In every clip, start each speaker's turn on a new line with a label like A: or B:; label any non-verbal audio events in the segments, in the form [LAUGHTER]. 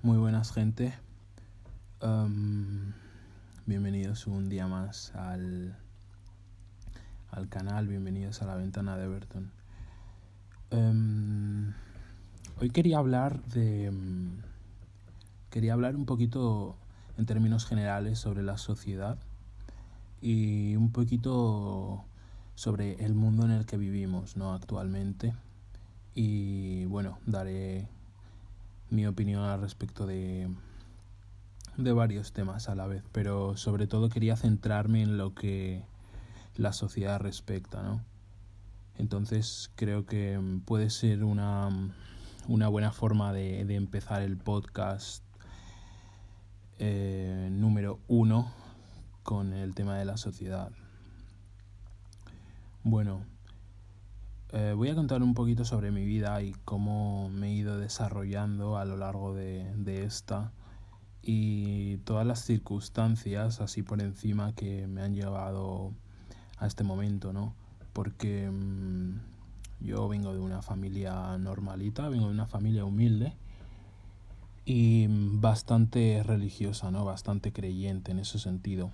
A: Muy buenas gente. Bienvenidos un día más al, al canal, bienvenidos a la ventana de Everton. Hoy quería hablar de... Quería hablar un poquito en términos generales sobre la sociedad y un poquito sobre el mundo en el que vivimos ¿no? actualmente. Y bueno, daré mi opinión al respecto de, de varios temas a la vez, pero sobre todo quería centrarme en lo que la sociedad respecta, ¿no? Entonces creo que puede ser una, una buena forma de, de empezar el podcast eh, número uno con el tema de la sociedad. Bueno, eh, voy a contar un poquito sobre mi vida y cómo me he ido desarrollando a lo largo de, de esta y todas las circunstancias así por encima que me han llevado a este momento, ¿no? Porque mmm, yo vengo de una familia normalita, vengo de una familia humilde y bastante religiosa, ¿no? Bastante creyente en ese sentido.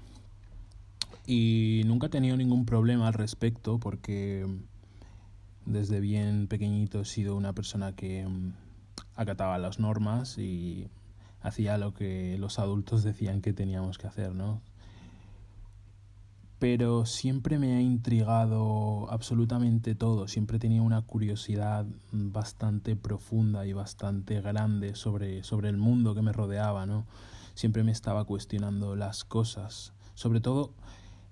A: Y nunca he tenido ningún problema al respecto porque desde bien pequeñito he sido una persona que mm, acataba las normas y hacía lo que los adultos decían que teníamos que hacer, ¿no? Pero siempre me ha intrigado absolutamente todo, siempre tenía una curiosidad bastante profunda y bastante grande sobre, sobre el mundo que me rodeaba, ¿no? Siempre me estaba cuestionando las cosas, sobre todo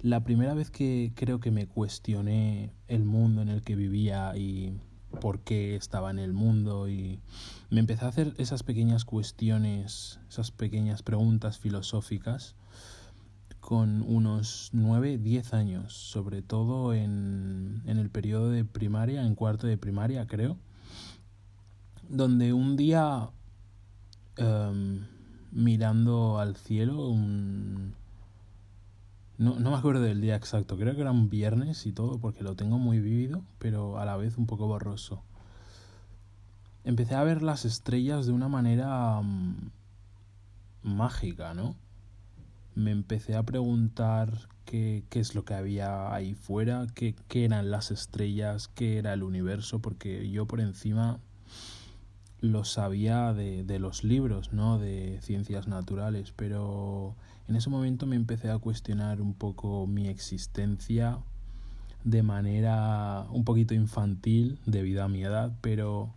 A: la primera vez que creo que me cuestioné el mundo en el que vivía y por qué estaba en el mundo y me empecé a hacer esas pequeñas cuestiones, esas pequeñas preguntas filosóficas con unos 9, 10 años, sobre todo en, en el periodo de primaria, en cuarto de primaria creo, donde un día um, mirando al cielo, un, no, no me acuerdo del día exacto, creo que era un viernes y todo, porque lo tengo muy vívido, pero a la vez un poco borroso. Empecé a ver las estrellas de una manera um, mágica, ¿no? Me empecé a preguntar qué, qué, es lo que había ahí fuera, qué, qué eran las estrellas, qué era el universo, porque yo por encima lo sabía de, de los libros, ¿no? De ciencias naturales, pero en ese momento me empecé a cuestionar un poco mi existencia de manera un poquito infantil debido a mi edad, pero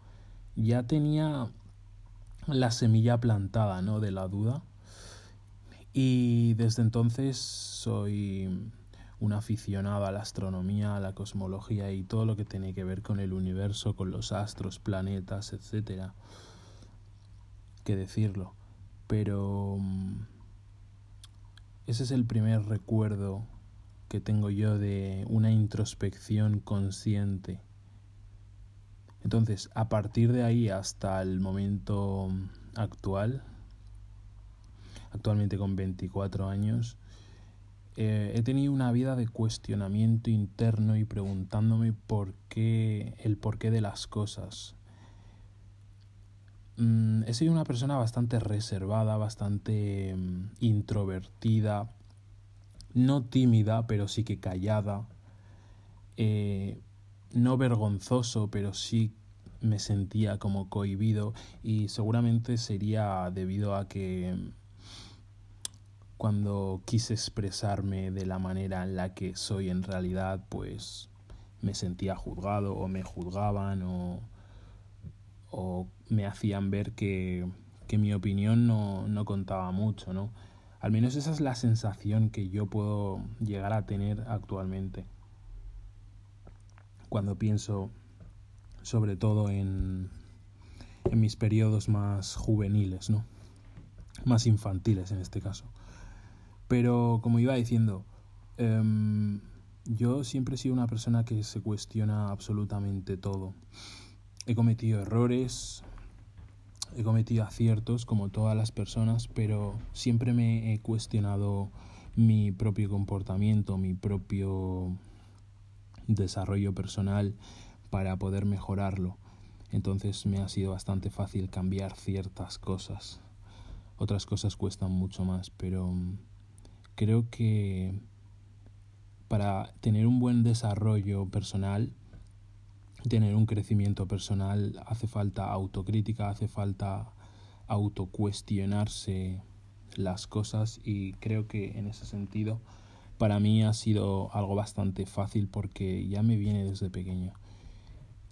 A: ya tenía la semilla plantada, ¿no? De la duda. Y desde entonces soy un aficionado a la astronomía, a la cosmología y todo lo que tiene que ver con el universo, con los astros, planetas, etcétera. Que decirlo. Pero ese es el primer recuerdo que tengo yo de una introspección consciente. Entonces, a partir de ahí hasta el momento actual, actualmente con 24 años, eh, he tenido una vida de cuestionamiento interno y preguntándome por qué, el porqué de las cosas. Mm, he sido una persona bastante reservada, bastante mm, introvertida, no tímida, pero sí que callada, eh, no vergonzoso, pero sí me sentía como cohibido y seguramente sería debido a que mm, cuando quise expresarme de la manera en la que soy en realidad, pues me sentía juzgado o me juzgaban o o me hacían ver que, que mi opinión no, no contaba mucho, ¿no? Al menos esa es la sensación que yo puedo llegar a tener actualmente. Cuando pienso sobre todo en, en mis periodos más juveniles, ¿no? Más infantiles en este caso. Pero como iba diciendo, um, yo siempre he sido una persona que se cuestiona absolutamente todo. He cometido errores, he cometido aciertos como todas las personas, pero siempre me he cuestionado mi propio comportamiento, mi propio desarrollo personal para poder mejorarlo. Entonces me ha sido bastante fácil cambiar ciertas cosas. otras cosas cuestan mucho más, pero creo que para tener un buen desarrollo personal, tener un crecimiento personal, hace falta autocrítica, hace falta autocuestionarse las cosas y creo que en ese sentido para mí ha sido algo bastante fácil porque ya me viene desde pequeño.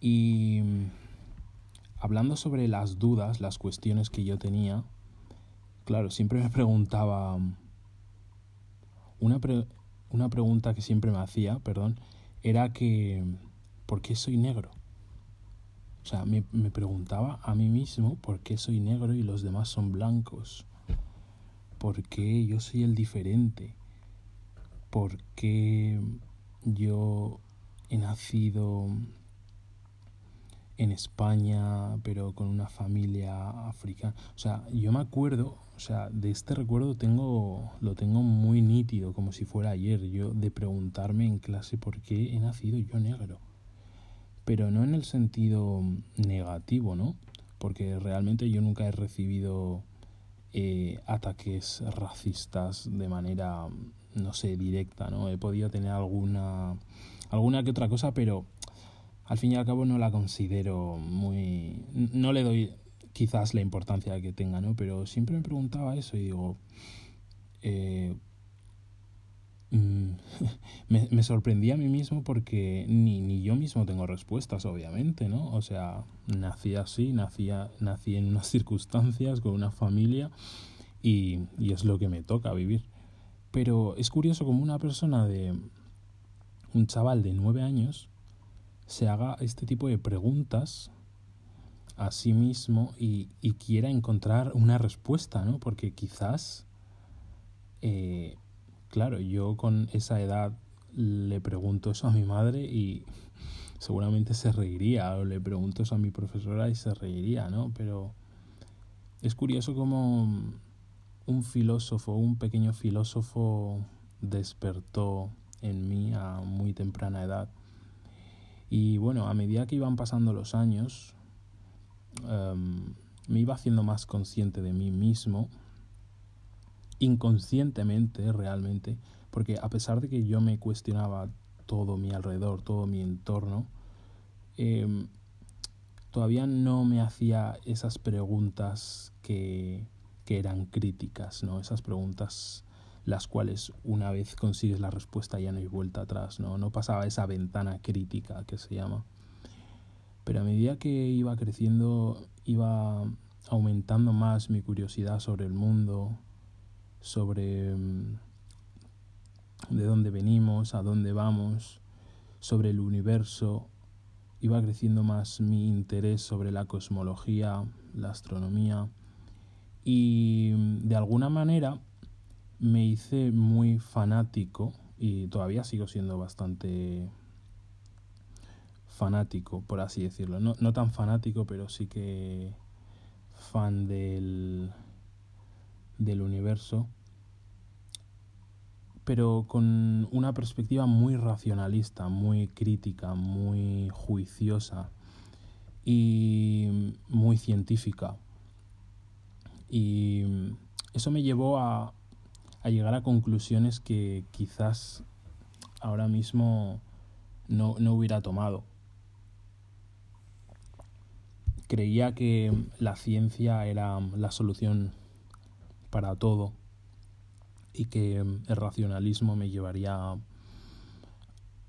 A: Y mm, hablando sobre las dudas, las cuestiones que yo tenía, claro, siempre me preguntaba, una, una pregunta que siempre me hacía, perdón, era que, ¿por qué soy negro? O sea, me, me preguntaba a mí mismo por qué soy negro y los demás son blancos. ¿Por qué yo soy el diferente? ¿Por qué yo he nacido en España, pero con una familia africana. O sea, yo me acuerdo, o sea, de este recuerdo tengo, lo tengo muy nítido, como si fuera ayer, yo de preguntarme en clase por qué he nacido yo negro. Pero no en el sentido negativo, ¿no? Porque realmente yo nunca he recibido eh, ataques racistas de manera, no sé, directa, ¿no? He podido tener alguna, alguna que otra cosa, pero al fin y al cabo no la considero muy... no le doy quizás la importancia que tenga, ¿no? Pero siempre me preguntaba eso y digo... Eh, mm, [LAUGHS] me, me sorprendí a mí mismo porque ni, ni yo mismo tengo respuestas, obviamente, ¿no? O sea, nací así, nací, nací en unas [LAUGHS] circunstancias, con una familia y, y es lo que me toca vivir. Pero es curioso como una persona de... un chaval de nueve años se haga este tipo de preguntas a sí mismo y, quiera encontrar una respuesta, ¿no? Porque quizás, eh, claro, yo con esa edad le pregunto eso a mi madre y [LAUGHS] seguramente se reiría, o le pregunto eso a mi profesora y se reiría, ¿no? Pero es curioso como un filósofo, un pequeño filósofo despertó en mí a muy temprana edad y bueno, a medida que iban pasando los años, em, me iba haciendo más consciente de mí mismo, inconscientemente realmente, porque a pesar de que yo me cuestionaba todo mi alrededor, todo mi entorno, em, todavía no me hacía esas preguntas que, que eran críticas, ¿no? Esas preguntas las cuales una vez consigues la respuesta ya no hay vuelta atrás, ¿no? No pasaba esa ventana crítica que se llama. Pero a medida que iba creciendo, iba aumentando más mi curiosidad sobre el mundo, sobre mm, de dónde venimos, a dónde vamos, sobre el universo, iba creciendo más mi interés sobre la cosmología, la astronomía y mm, de alguna manera me hice muy fanático y todavía sigo siendo bastante fanático, por así decirlo. No, no tan fanático, pero sí que fan del, del universo, pero con una perspectiva muy racionalista, muy crítica, muy juiciosa y muy científica. Y eso me llevó a, a llegar a conclusiones que quizás ahora mismo no, no hubiera tomado. Creía que la ciencia era la solución para todo y que el racionalismo me llevaría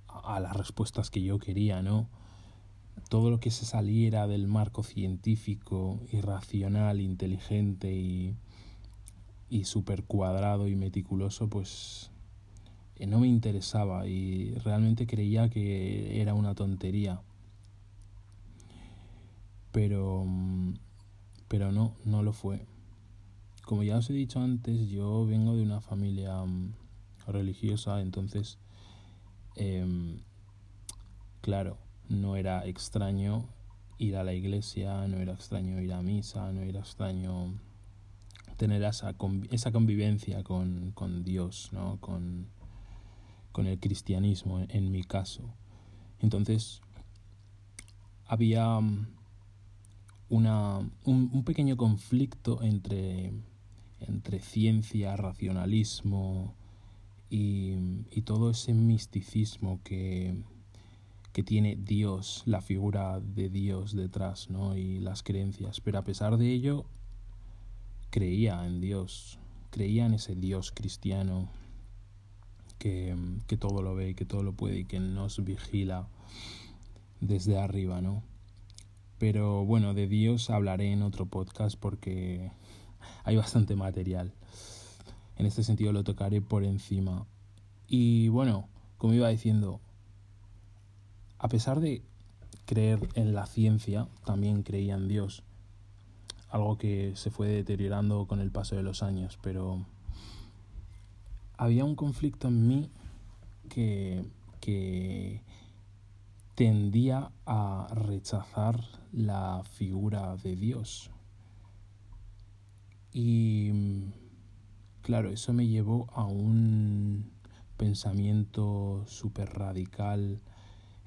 A: a las respuestas que yo quería, ¿no? Todo lo que se saliera del marco científico, irracional, inteligente y y súper cuadrado y meticuloso, pues eh, no me interesaba y realmente creía que era una tontería. Pero, mm, pero no, no lo fue. Como ya os he dicho antes, yo vengo de una familia mm, religiosa, entonces, em, claro, no era extraño ir a la iglesia, no era extraño ir a misa, no era extraño tener esa, esa convivencia con, con Dios, ¿no? con, con el cristianismo en, mi caso. Entonces, había um, una, un, un, pequeño conflicto entre entre ciencia, racionalismo y, y todo ese misticismo que, que tiene Dios, la figura de Dios detrás, ¿no? Y las creencias. Pero a pesar de ello, creía en Dios, creía en ese Dios cristiano que, que todo lo ve y que todo lo puede y que nos vigila desde arriba, ¿no? Pero bueno, de Dios hablaré en otro podcast porque hay bastante material. En este sentido lo tocaré por encima. Y bueno, como iba diciendo, a pesar de creer en la ciencia, también creía en Dios. Algo que se fue deteriorando con el paso de los años, pero había un conflicto en mí que, que tendía a rechazar la figura de Dios. Y claro, eso me llevó a un pensamiento súper radical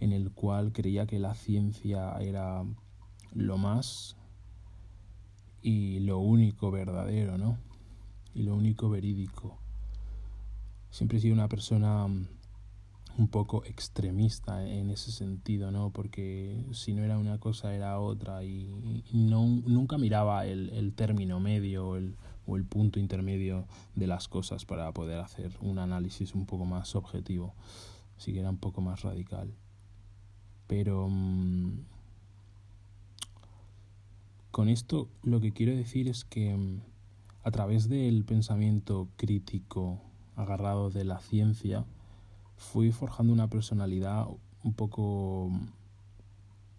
A: en el cual creía que la ciencia era lo más y lo único verdadero, ¿no? Y lo único verídico. Siempre he sido una persona un poco extremista en ese sentido, ¿no? Porque si no era una cosa era otra y, no, nunca miraba el, el término medio el, o el punto intermedio de las cosas para poder hacer un análisis un poco más objetivo, así que era un poco más radical. Pero mm, con esto lo que quiero decir es que mm, a través del pensamiento crítico agarrado de la ciencia, fui forjando una personalidad un poco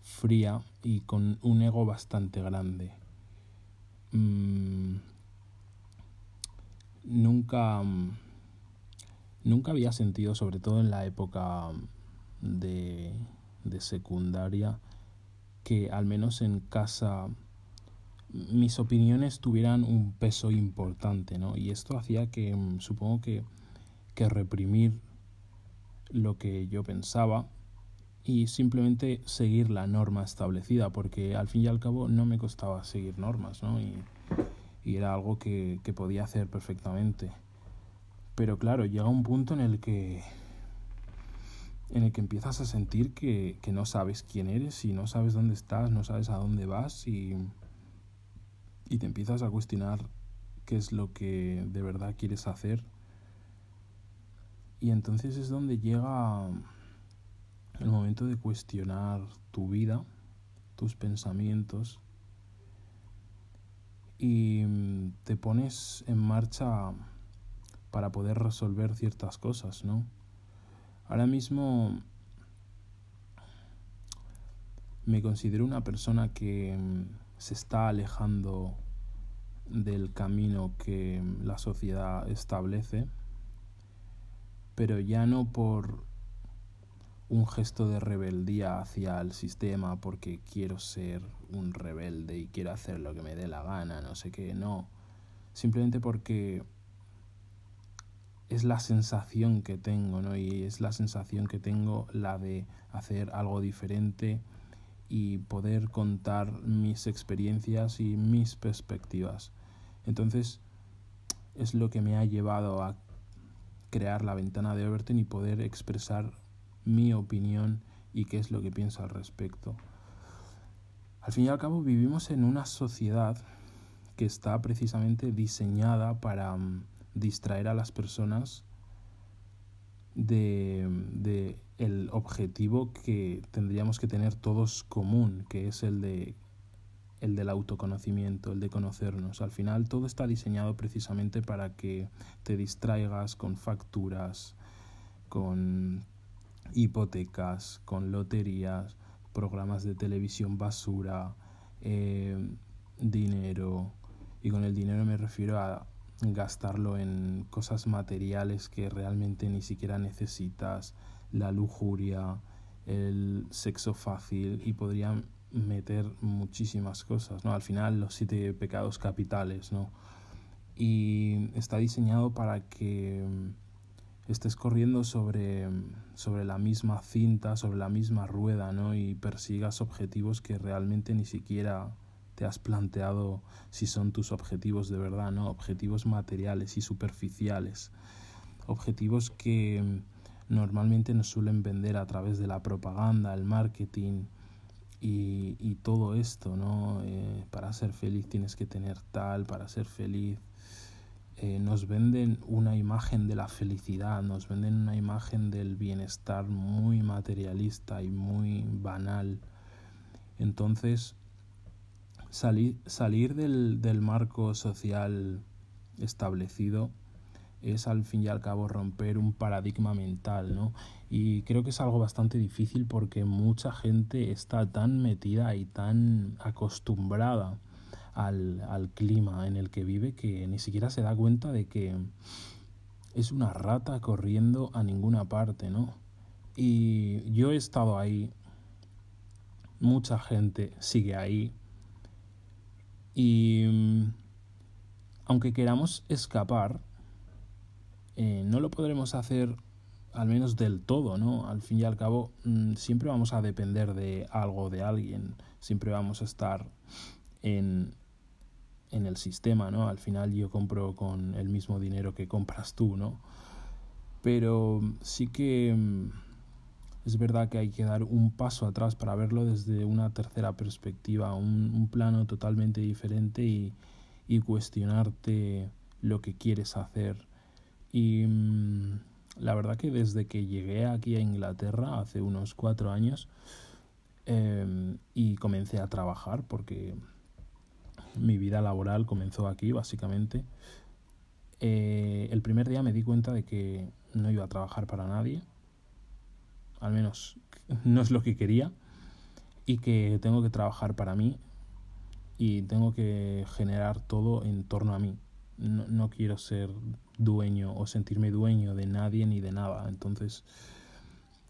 A: fría y con un ego bastante grande. Mm, nunca, nunca había sentido, sobre todo en la época de, de secundaria, que al menos en casa mis opiniones tuvieran un peso importante, ¿no? Y esto hacía que, supongo que, que reprimir lo que yo pensaba y simplemente seguir la norma establecida, porque al fin y al cabo no me costaba seguir normas, ¿no? Y, era algo que, que, podía hacer perfectamente. Pero claro, llega un punto en el que en el que empiezas a sentir que, que no sabes quién eres y no sabes dónde estás, no sabes a dónde vas y, y te empiezas a cuestionar qué es lo que de verdad quieres hacer y entonces es donde llega el momento de cuestionar tu vida, tus pensamientos y te pones en marcha para poder resolver ciertas cosas, ¿no? Ahora mismo me considero una persona que se está alejando del camino que la sociedad establece pero ya no por un gesto de rebeldía hacia el sistema porque quiero ser un rebelde y quiero hacer lo que me dé la gana, no sé qué, no. Simplemente porque es la sensación que tengo, ¿no? Y es la sensación que tengo la de hacer algo diferente y poder contar mis experiencias y mis perspectivas. Entonces, es lo que me ha llevado a crear la ventana de Overton y poder expresar mi opinión y qué es lo que pienso al respecto. Al fin y al cabo vivimos en una sociedad que está precisamente diseñada para mm, distraer a las personas de, de, el objetivo que tendríamos que tener todos común, que es el de el del autoconocimiento, el de conocernos. Al final todo está diseñado precisamente para que te distraigas con facturas, con hipotecas, con loterías, programas de televisión basura, eh, dinero. Y con el dinero me refiero a gastarlo en cosas materiales que realmente ni siquiera necesitas, la lujuria, el sexo fácil y podrían meter muchísimas cosas, ¿no? Al final los siete pecados capitales, ¿no? Y está diseñado para que mm, estés corriendo sobre, mm, sobre la misma cinta, sobre la misma rueda, ¿no? Y persigas objetivos que realmente ni siquiera te has planteado si son tus objetivos de verdad, ¿no? Objetivos materiales y superficiales. Objetivos que mm, normalmente nos suelen vender a través de la propaganda, el marketing y, y todo esto, ¿no? Eh, para ser feliz tienes que tener tal, para ser feliz. Eh, nos venden una imagen de la felicidad, nos venden una imagen del bienestar muy materialista y muy banal. Entonces, salir, salir del, del marco social establecido es al fin y al cabo romper un paradigma mental, ¿no? Y creo que es algo bastante difícil porque mucha gente está tan metida y tan acostumbrada al, al, clima en el que vive que ni siquiera se da cuenta de que es una rata corriendo a ninguna parte, ¿no? Y yo he estado ahí, mucha gente sigue ahí, y mm, aunque queramos escapar, eh, no lo podremos hacer al menos del todo, ¿no? Al fin y al cabo, mm, siempre vamos a depender de algo, de alguien, siempre vamos a estar en, en el sistema, ¿no? Al final yo compro con el mismo dinero que compras tú, ¿no? Pero sí que mm, es verdad que hay que dar un paso atrás para verlo desde una tercera perspectiva, un, plano totalmente diferente y, cuestionarte lo que quieres hacer. Y mmm, la verdad que desde que llegué aquí a Inglaterra hace unos cuatro años eh, y comencé a trabajar porque mi vida laboral comenzó aquí básicamente, eh, el primer día me di cuenta de que no iba a trabajar para nadie al menos no es lo que quería, y que tengo que trabajar para mí y tengo que generar todo en torno a mí. No, no quiero ser dueño o sentirme dueño de nadie ni de nada. Entonces,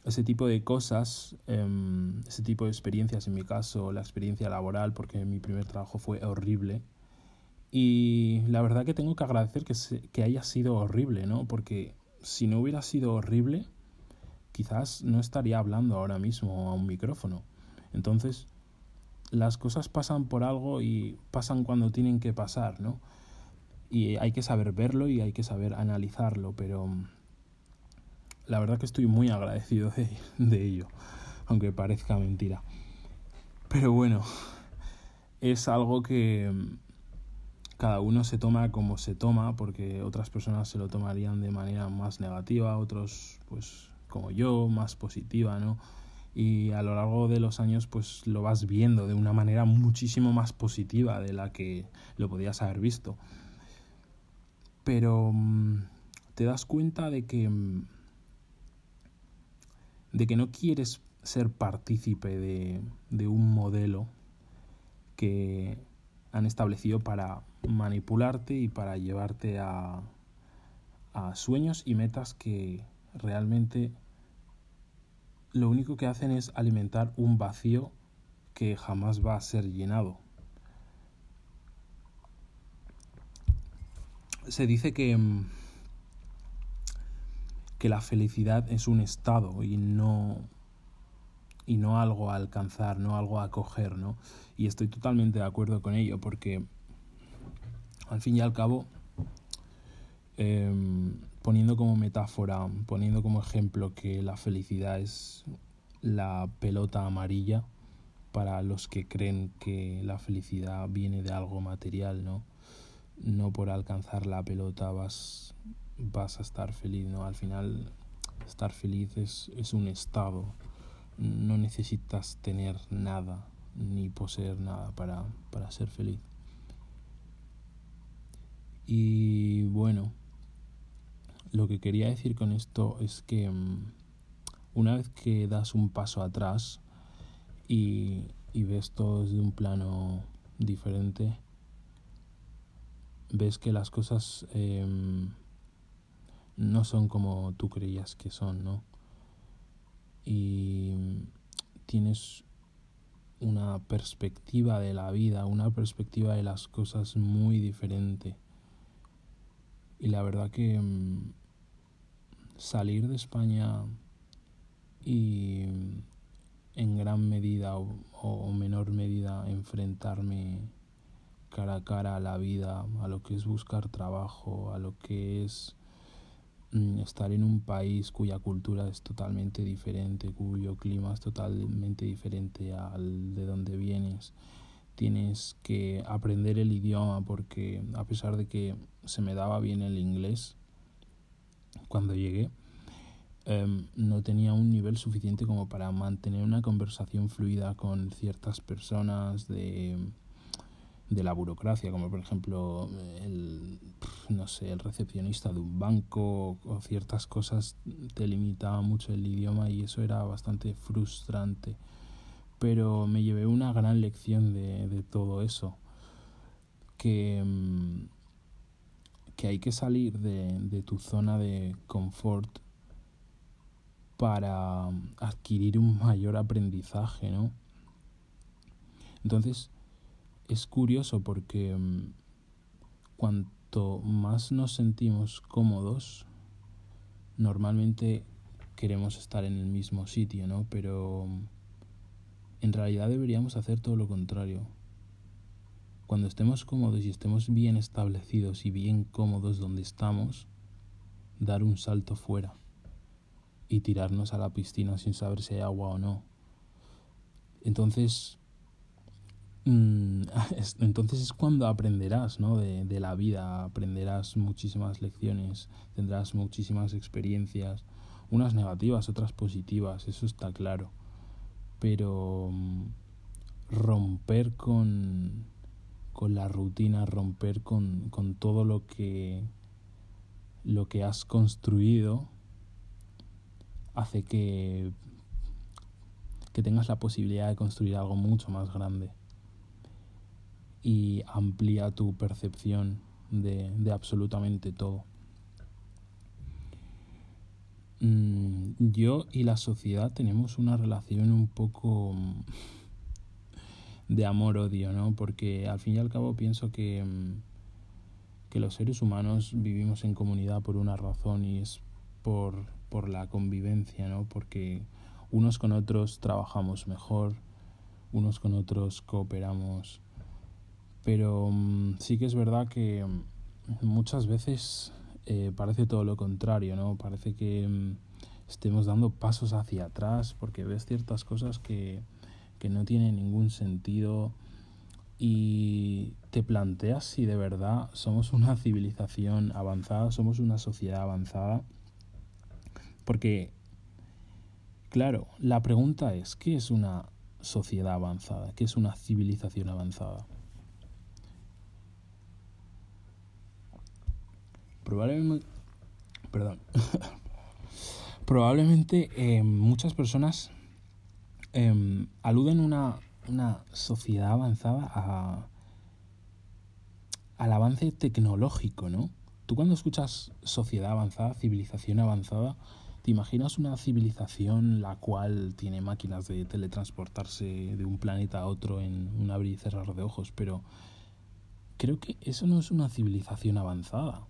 A: ese tipo de cosas, um, ese tipo de experiencias, en mi caso, la experiencia laboral, porque mi primer trabajo fue horrible. Y la verdad que tengo que agradecer que, que haya sido horrible, ¿no? Porque si no hubiera sido horrible, quizás no estaría hablando ahora mismo a un micrófono. Entonces, las cosas pasan por algo y pasan cuando tienen que pasar, ¿no? Y hay que saber verlo y hay que saber analizarlo, pero mm, la verdad que estoy muy agradecido de, [LAUGHS] ello, aunque parezca mentira. Pero bueno, es algo que mm, cada uno se toma como se toma, porque otras personas se lo tomarían de manera más negativa, otros pues como yo, más positiva, ¿no? Y a lo largo de los años pues lo vas viendo de una manera muchísimo más positiva de la que lo podías haber visto. Pero mmm, te das cuenta de que mm, de que no quieres ser partícipe de, de un modelo que han establecido para manipularte y para llevarte a, a sueños y metas que, realmente lo único que hacen es alimentar un vacío que jamás va a ser llenado. Se dice que, mm, que la felicidad es un estado y no, y no algo a alcanzar, no algo a coger, ¿no? Y estoy totalmente de acuerdo con ello porque al fin y al cabo eh, poniendo como metáfora, poniendo como ejemplo que la felicidad es la pelota amarilla para los que creen que la felicidad viene de algo material, ¿no? No por alcanzar la pelota vas, vas a estar feliz, ¿no? Al final estar feliz es, es un estado, no necesitas tener nada ni poseer nada para, para ser feliz. Y bueno, lo que quería decir con esto es que mm, una vez que das un paso atrás y, y ves todo desde un plano diferente, ves que las cosas eh, no son como tú creías que son, ¿no? Y tienes una perspectiva de la vida, una perspectiva de las cosas muy diferente. Y la verdad que mm, salir de España y en gran medida o, o, menor medida enfrentarme cara a cara a la vida, a lo que es buscar trabajo, a lo que es mm, estar en un país cuya cultura es totalmente diferente, cuyo clima es totalmente diferente al de donde vienes. Tienes que aprender el idioma porque a pesar de que se me daba bien el inglés cuando llegué, em, no tenía un nivel suficiente como para mantener una conversación fluida con ciertas personas de de la burocracia, como por ejemplo el, no sé, el recepcionista de un banco o ciertas cosas te limitaba mucho el idioma y eso era bastante frustrante. Pero me llevé una gran lección de, de todo eso, que, mm, que hay que salir de, de tu zona de confort para adquirir un mayor aprendizaje, ¿no? Entonces, es curioso porque mm, cuanto más nos sentimos cómodos, normalmente queremos estar en el mismo sitio, ¿no? Pero mm, en realidad deberíamos hacer todo lo contrario. Cuando estemos cómodos y estemos bien establecidos y bien cómodos donde estamos, dar un salto fuera y tirarnos a la piscina sin saber si hay agua o no. Entonces, Mm, [LAUGHS] entonces es cuando aprenderás ¿no? de, de, la vida, aprenderás muchísimas lecciones, tendrás muchísimas experiencias, unas negativas, otras positivas, eso está claro. Pero mm, romper con, con la rutina, romper con, con todo lo que, lo que has construido, hace que, que tengas la posibilidad de construir algo mucho más grande y amplía tu percepción de, de absolutamente todo. Mm, yo y la sociedad tenemos una relación un poco mm, de amor-odio, ¿no? Porque al fin y al cabo pienso que, mm, que los seres humanos vivimos en comunidad por una razón y es por, por la convivencia, ¿no? Porque unos con otros trabajamos mejor, unos con otros cooperamos pero sí que es verdad que muchas veces eh, parece todo lo contrario, ¿no? Parece que mm, estemos dando pasos hacia atrás porque ves ciertas cosas que, que no tienen ningún sentido y te planteas si de verdad somos una [LAUGHS] civilización avanzada, somos una sociedad avanzada. Porque, claro, la pregunta es, ¿qué es una sociedad avanzada? ¿Qué es una civilización avanzada? Probablemente, perdón, [LAUGHS] probablemente eh, muchas personas eh, aluden una, una sociedad avanzada a, al avance tecnológico, ¿no? Tú cuando escuchas sociedad avanzada, civilización avanzada, te imaginas una civilización la cual tiene máquinas de teletransportarse de un planeta a otro en un abrir y cerrar de ojos, pero creo que eso no es una civilización avanzada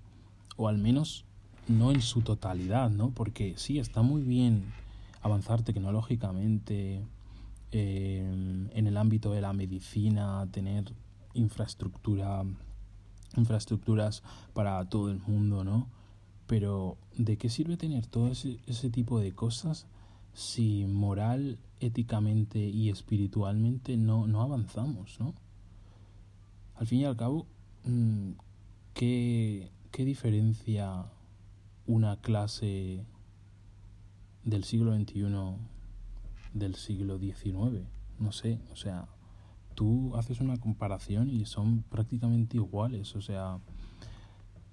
A: o al menos no en su totalidad, ¿no? Porque sí, está muy bien avanzar tecnológicamente eh, en el ámbito de la medicina, tener infraestructura, infraestructuras para todo el mundo, ¿no? Pero ¿de qué sirve tener todo ese, ese tipo de cosas si moral, éticamente y espiritualmente no, no avanzamos, ¿no? Al fin y al cabo, mm, ¿qué, ¿qué diferencia una clase del siglo XXI del siglo XIX? No sé, o sea, tú haces una comparación y son prácticamente iguales, o sea,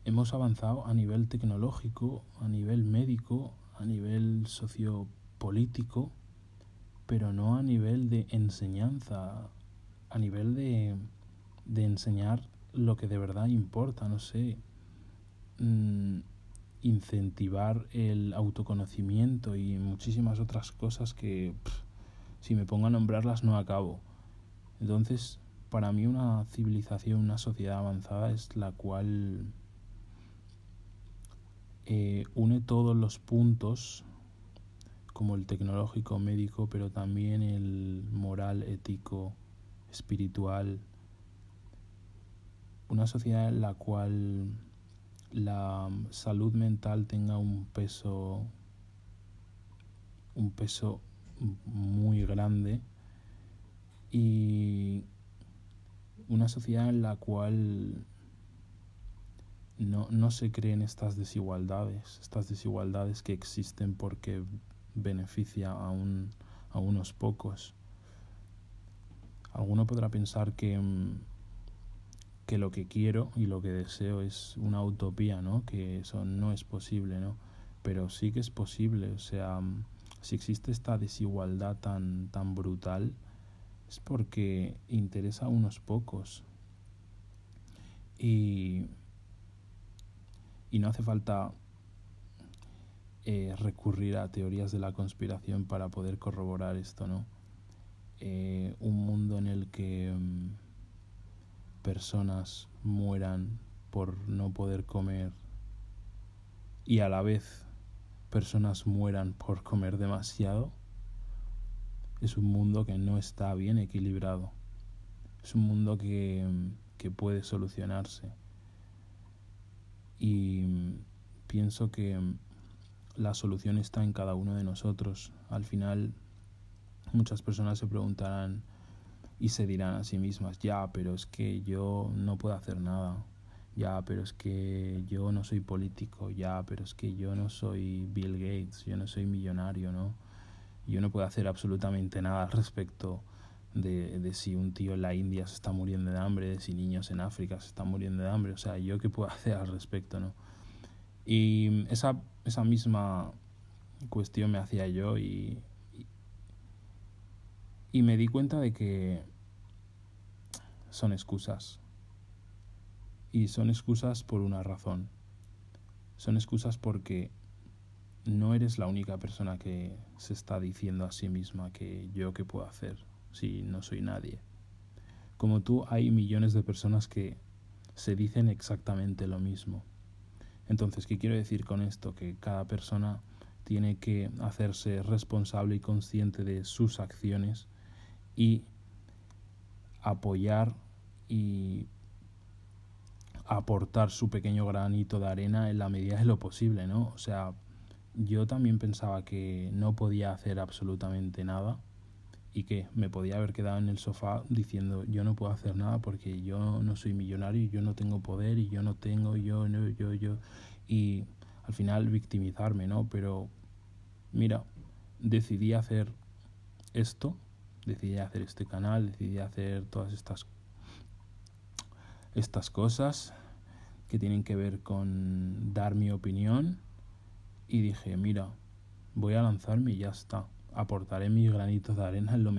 A: hemos avanzado a nivel tecnológico, a nivel médico, a nivel sociopolítico, pero no a nivel de enseñanza, a nivel de, de enseñar lo que de verdad importa, no sé, Mm, incentivar el autoconocimiento y muchísimas otras cosas que si me pongo a nombrarlas no acabo. Entonces, para mí una civilización, una sociedad avanzada es la cual eh, une todos los puntos, como el tecnológico, médico, pero también el moral, ético, espiritual, una sociedad en la cual la salud mental tenga un peso un peso muy grande y una sociedad en la cual no, no se creen estas desigualdades, estas desigualdades que existen porque beneficia a, un, a unos pocos. Alguno podrá pensar que, mm, que lo que quiero y lo que deseo es una utopía, ¿no? Que eso no es posible, ¿no? Pero sí que es posible, o sea, mm, si existe esta desigualdad tan, tan brutal, es porque interesa a unos pocos. Y y no hace falta eh, recurrir a teorías de la conspiración para poder corroborar esto, ¿no? Eh, un mundo en el que mm, personas mueran por no poder comer y a la vez personas mueran por comer demasiado, es un mundo que no está bien equilibrado. Es un mundo que, que puede solucionarse y pienso que la solución está en cada uno de nosotros. Al final muchas personas se preguntarán y se dirán a sí mismas, ya, pero es que yo no puedo hacer nada, ya, pero es que yo no soy político, ya, pero es que yo no soy Bill Gates, yo no soy millonario, ¿no? Yo no puedo hacer absolutamente nada al respecto de, de, si un tío en la India se está muriendo de hambre, de si niños en África se están muriendo de hambre, o sea, yo qué puedo [LAUGHS] hacer al respecto, ¿no? Y esa, esa misma cuestión me hacía yo y, y me di cuenta de que son excusas. Y son excusas por una razón. Son excusas porque no eres la única persona que se está diciendo a sí misma que yo qué puedo hacer si no soy nadie. Como tú hay millones de personas que se dicen exactamente lo mismo. Entonces, ¿qué quiero decir con esto? Que cada persona tiene que hacerse responsable y consciente de sus acciones y apoyar y aportar su pequeño granito de arena en la medida de lo posible, ¿no? O sea, yo también pensaba que no podía hacer absolutamente nada y que me podía haber quedado en el sofá diciendo yo no puedo hacer nada porque yo no soy millonario, yo no tengo poder y yo no tengo, yo, no, yo, yo, y al final victimizarme, ¿no? Pero mira, decidí hacer esto, decidí hacer este canal, decidí hacer todas estas, estas cosas que tienen que ver con dar mi opinión y dije, mira, voy a lanzarme y ya está aportaré mis granitos de arena en, lo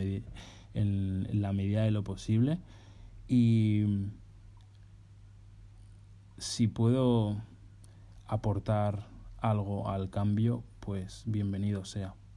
A: en la medida de lo posible y si puedo aportar algo al cambio, pues bienvenido sea.